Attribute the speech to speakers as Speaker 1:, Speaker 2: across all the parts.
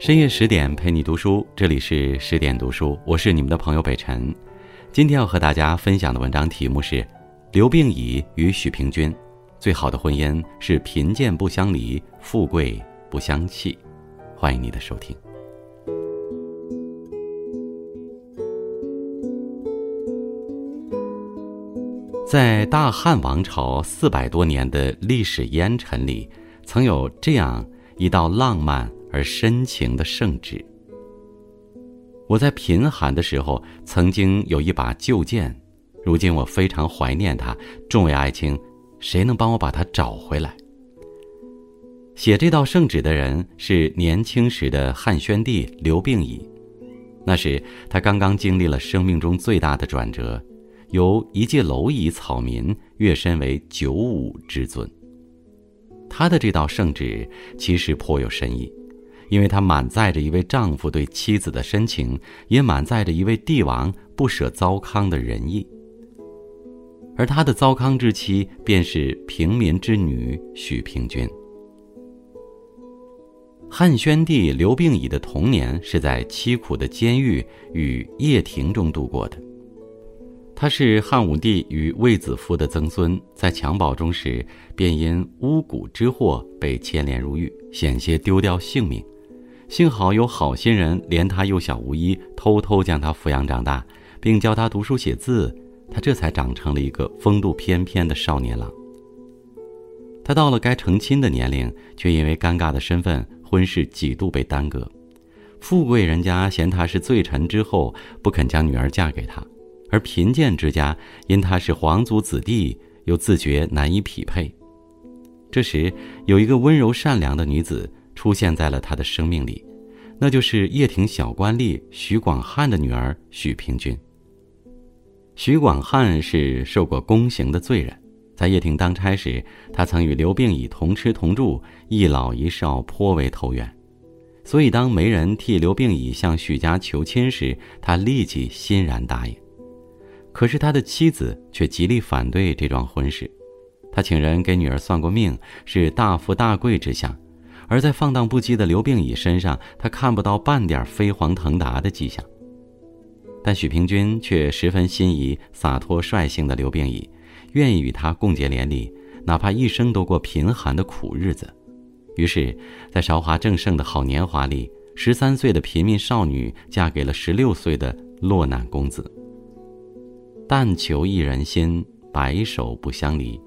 Speaker 1: 深夜十点陪你读书，这里是十点读书，我是你们的朋友北辰。今天要和大家分享的文章题目是《刘病已与许平君最好的婚姻是贫贱不相离，富贵不相弃》。欢迎你的收听。在大汉王朝四百多年的历史烟尘里，曾有这样一道浪漫。而深情的圣旨。我在贫寒的时候曾经有一把旧剑，如今我非常怀念它。众位爱卿，谁能帮我把它找回来？写这道圣旨的人是年轻时的汉宣帝刘病已，那时他刚刚经历了生命中最大的转折，由一介蝼蚁草民跃身为九五之尊。他的这道圣旨其实颇有深意。因为它满载着一位丈夫对妻子的深情，也满载着一位帝王不舍糟糠的仁义。而他的糟糠之妻便是平民之女许平君。汉宣帝刘病已的童年是在凄苦的监狱与掖庭中度过的。他是汉武帝与卫子夫的曾孙，在襁褓中时便因巫蛊之祸被牵连入狱，险些丢掉性命。幸好有好心人怜他幼小无依，偷偷将他抚养长大，并教他读书写字，他这才长成了一个风度翩翩的少年郎。他到了该成亲的年龄，却因为尴尬的身份，婚事几度被耽搁。富贵人家嫌他是罪臣之后，不肯将女儿嫁给他；而贫贱之家因他是皇族子弟，又自觉难以匹配。这时，有一个温柔善良的女子。出现在了他的生命里，那就是掖庭小官吏许广汉的女儿许平君。许广汉是受过宫刑的罪人，在掖庭当差时，他曾与刘病已同吃同住，一老一少，颇为投缘。所以，当媒人替刘病已向许家求亲时，他立即欣然答应。可是，他的妻子却极力反对这桩婚事。他请人给女儿算过命，是大富大贵之相。而在放荡不羁的刘病已身上，他看不到半点飞黄腾达的迹象。但许平君却十分心仪洒脱率性的刘病已，愿意与他共结连理，哪怕一生都过贫寒的苦日子。于是，在韶华正盛的好年华里，十三岁的贫民少女嫁给了十六岁的落难公子。但求一人心，白首不相离。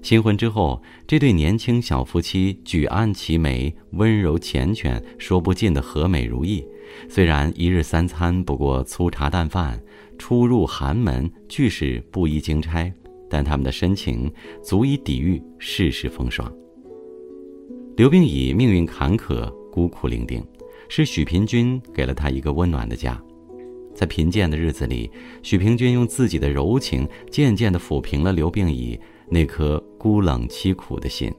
Speaker 1: 新婚之后，这对年轻小夫妻举案齐眉，温柔缱绻，说不尽的和美如意。虽然一日三餐不过粗茶淡饭，出入寒门俱是布衣经差，但他们的深情足以抵御世事风霜。刘病已命运坎坷，孤苦伶仃，是许平君给了他一个温暖的家。在贫贱的日子里，许平君用自己的柔情，渐渐地抚平了刘病已。那颗孤冷凄苦的心，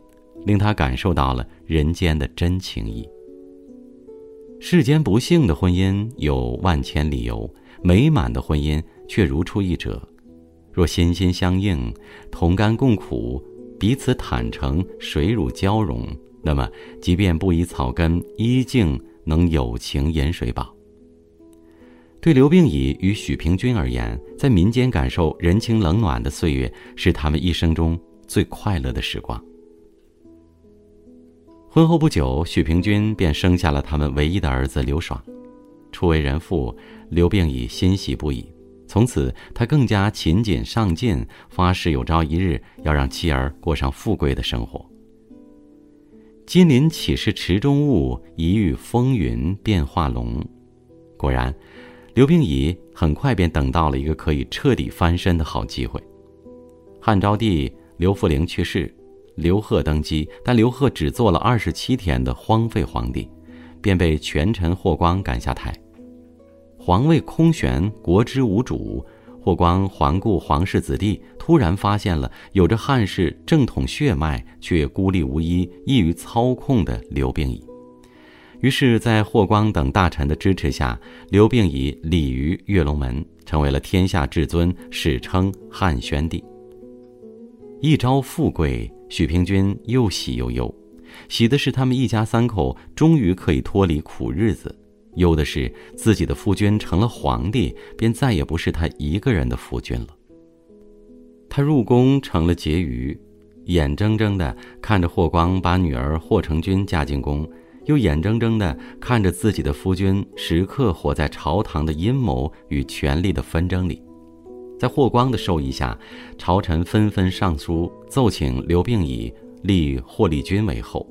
Speaker 1: 令他感受到了人间的真情意。世间不幸的婚姻有万千理由，美满的婚姻却如出一辙。若心心相印，同甘共苦，彼此坦诚，水乳交融，那么即便不以草根，依旧能有情饮水饱。对刘病已与许平君而言，在民间感受人情冷暖的岁月，是他们一生中最快乐的时光。婚后不久，许平君便生下了他们唯一的儿子刘爽。初为人父，刘病已欣喜不已。从此，他更加勤谨上进，发誓有朝一日要让妻儿过上富贵的生活。金鳞岂是池中物？一遇风云变化龙。果然。刘病已很快便等到了一个可以彻底翻身的好机会。汉昭帝刘弗陵去世，刘贺登基，但刘贺只做了二十七天的荒废皇帝，便被权臣霍光赶下台。皇位空悬，国之无主。霍光环顾皇室子弟，突然发现了有着汉室正统血脉却孤立无依、易于操控的刘病已。于是，在霍光等大臣的支持下，刘病已立于跃龙门，成为了天下至尊，史称汉宣帝。一朝富贵，许平君又喜又忧，喜的是他们一家三口终于可以脱离苦日子；忧的是自己的夫君成了皇帝，便再也不是他一个人的夫君了。他入宫成了婕妤，眼睁睁的看着霍光把女儿霍成君嫁进宫，又眼睁睁地看着自己的夫君时刻活在朝堂的阴谋与权力的纷争里。在霍光的授意下，朝臣纷纷上书奏请刘病已立霍立君为后，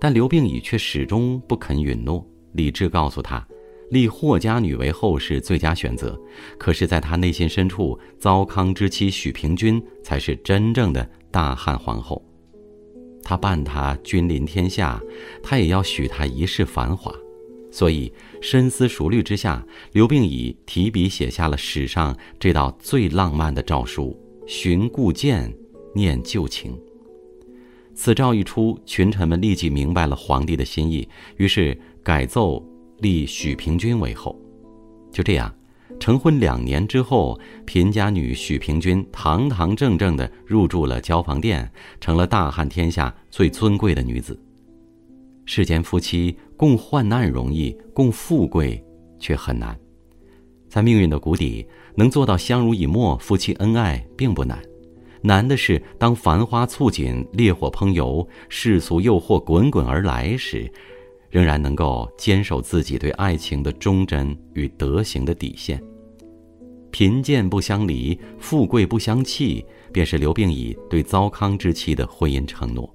Speaker 1: 但刘病已却始终不肯允诺。李治告诉他，立霍家女为后是最佳选择，可是，在他内心深处，糟糠之妻许平君才是真正的大汉皇后。他伴她君临天下，他也要许她一世繁华。所以，深思熟虑之下，刘病已提笔写下了史上这道最浪漫的诏书：“寻故剑，念旧情。”此诏一出，群臣们立即明白了皇帝的心意，于是改奏立许平君为后。就这样，成婚两年之后，贫家女许平君堂堂正正地入住了交房殿，成了大汉天下最尊贵的女子。世间夫妻共患难容易，共富贵却很难。在命运的谷底，能做到相濡以沫、夫妻恩爱并不难，难的是当繁花簇锦、烈火烹油、世俗诱惑滚滚而来时，仍然能够坚守自己对爱情的忠贞与德行的底线。贫贱不相离，富贵不相弃，便是刘病已对糟糠之妻的婚姻承诺。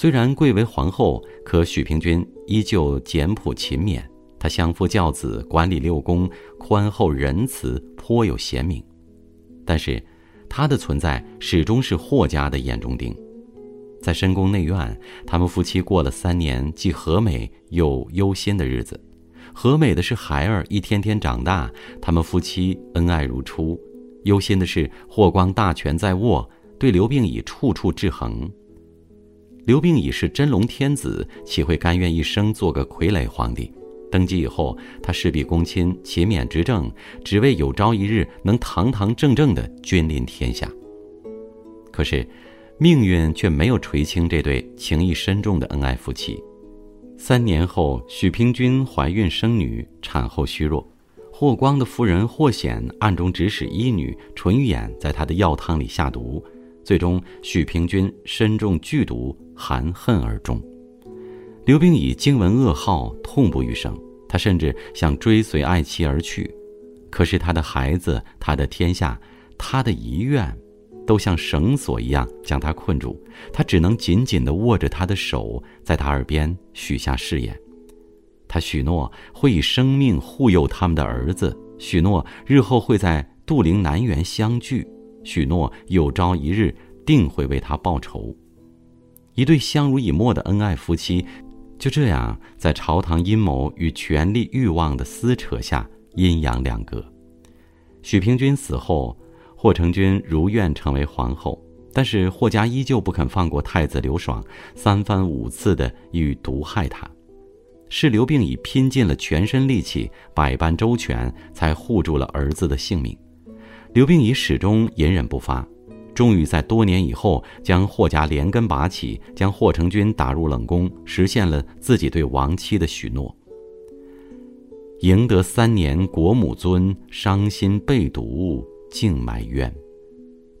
Speaker 1: 虽然贵为皇后，可许平君依旧简朴勤勉。他相夫教子，管理六宫，宽厚仁慈，颇有贤名。但是，他的存在始终是霍家的眼中钉。在深宫内院，他们夫妻过了三年既和美又忧心的日子。和美的是孩儿一天天长大，他们夫妻恩爱如初；忧心的是霍光大权在握，对刘病已处处制衡。刘病已是真龙天子，岂会甘愿一生做个傀儡皇帝？登基以后，他事必躬亲，勤勉执政，只为有朝一日能堂堂正正的君临天下。可是，命运却没有垂青这对情谊深重的恩爱夫妻。三年后，许平君怀孕生女，产后虚弱，霍光的夫人霍显暗中指使医女淳于衍在他的药汤里下毒。最终，许平君身中剧毒，含恨而终。刘病已惊闻噩耗，痛不欲生。他甚至想追随爱妻而去，可是他的孩子、他的天下、他的遗愿，都像绳索一样将他困住。他只能紧紧地握着他的手，在他耳边许下誓言。他许诺会以生命护佑他们的儿子，许诺日后会在杜陵南园相聚。许诺有朝一日定会为他报仇。一对相濡以沫的恩爱夫妻，就这样在朝堂阴谋与权力欲望的撕扯下阴阳两隔。许平君死后，霍成君如愿成为皇后，但是霍家依旧不肯放过太子刘爽，三番五次的欲毒害他。是刘病已拼尽了全身力气，百般周全，才护住了儿子的性命。刘病已始终隐忍不发，终于在多年以后将霍家连根拔起，将霍成君打入冷宫，实现了自己对亡妻的许诺。赢得三年国母尊，伤心被毒竟埋冤。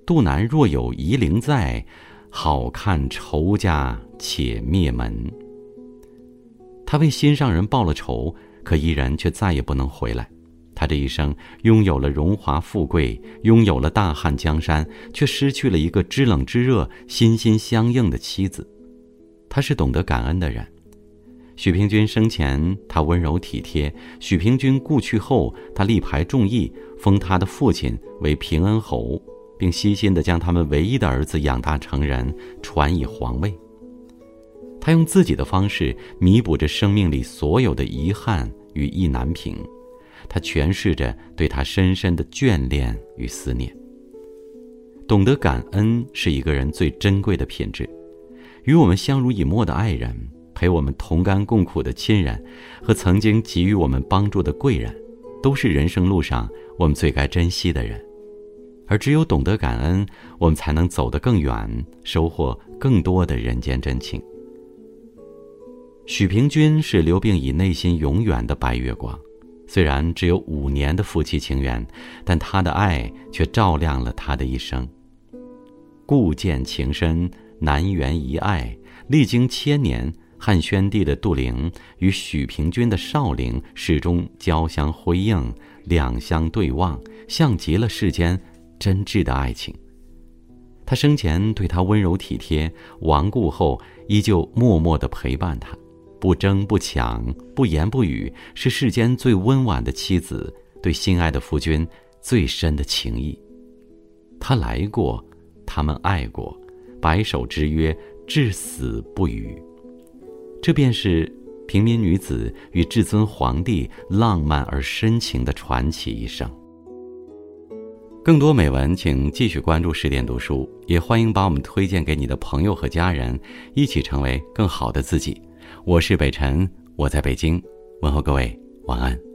Speaker 1: 杜南若有夷陵在，好看仇家且灭门。他为心上人报了仇，可依然却再也不能回来。他这一生拥有了荣华富贵，拥有了大汉江山，却失去了一个知冷知热、心心相印的妻子。他是懂得感恩的人。许平君生前，他温柔体贴；许平君故去后，他力排众议，封他的父亲为平恩侯，并悉心地将他们唯一的儿子养大成人，传以皇位。他用自己的方式弥补着生命里所有的遗憾与意难平。他诠释着对他深深的眷恋与思念。懂得感恩是一个人最珍贵的品质。与我们相濡以沫的爱人，陪我们同甘共苦的亲人，和曾经给予我们帮助的贵人，都是人生路上我们最该珍惜的人。而只有懂得感恩，我们才能走得更远，收获更多的人间真情。许平君是刘病已内心永远的白月光，虽然只有五年的夫妻情缘，但他的爱却照亮了他的一生。故见情深，难圆一爱。历经千年，汉宣帝的杜陵与许平君的少陵始终交相辉映，两相对望，像极了世间真挚的爱情。他生前对他温柔体贴，亡故后依旧默默的陪伴他。不争不抢，不言不语，是世间最温婉的妻子对心爱的夫君最深的情谊。他来过，他们爱过，白首之约，至死不渝。这便是平民女子与至尊皇帝浪漫而深情的传奇一生。更多美文，请继续关注十点读书，也欢迎把我们推荐给你的朋友和家人，一起成为更好的自己。我是北辰，我在北京，问候各位，晚安。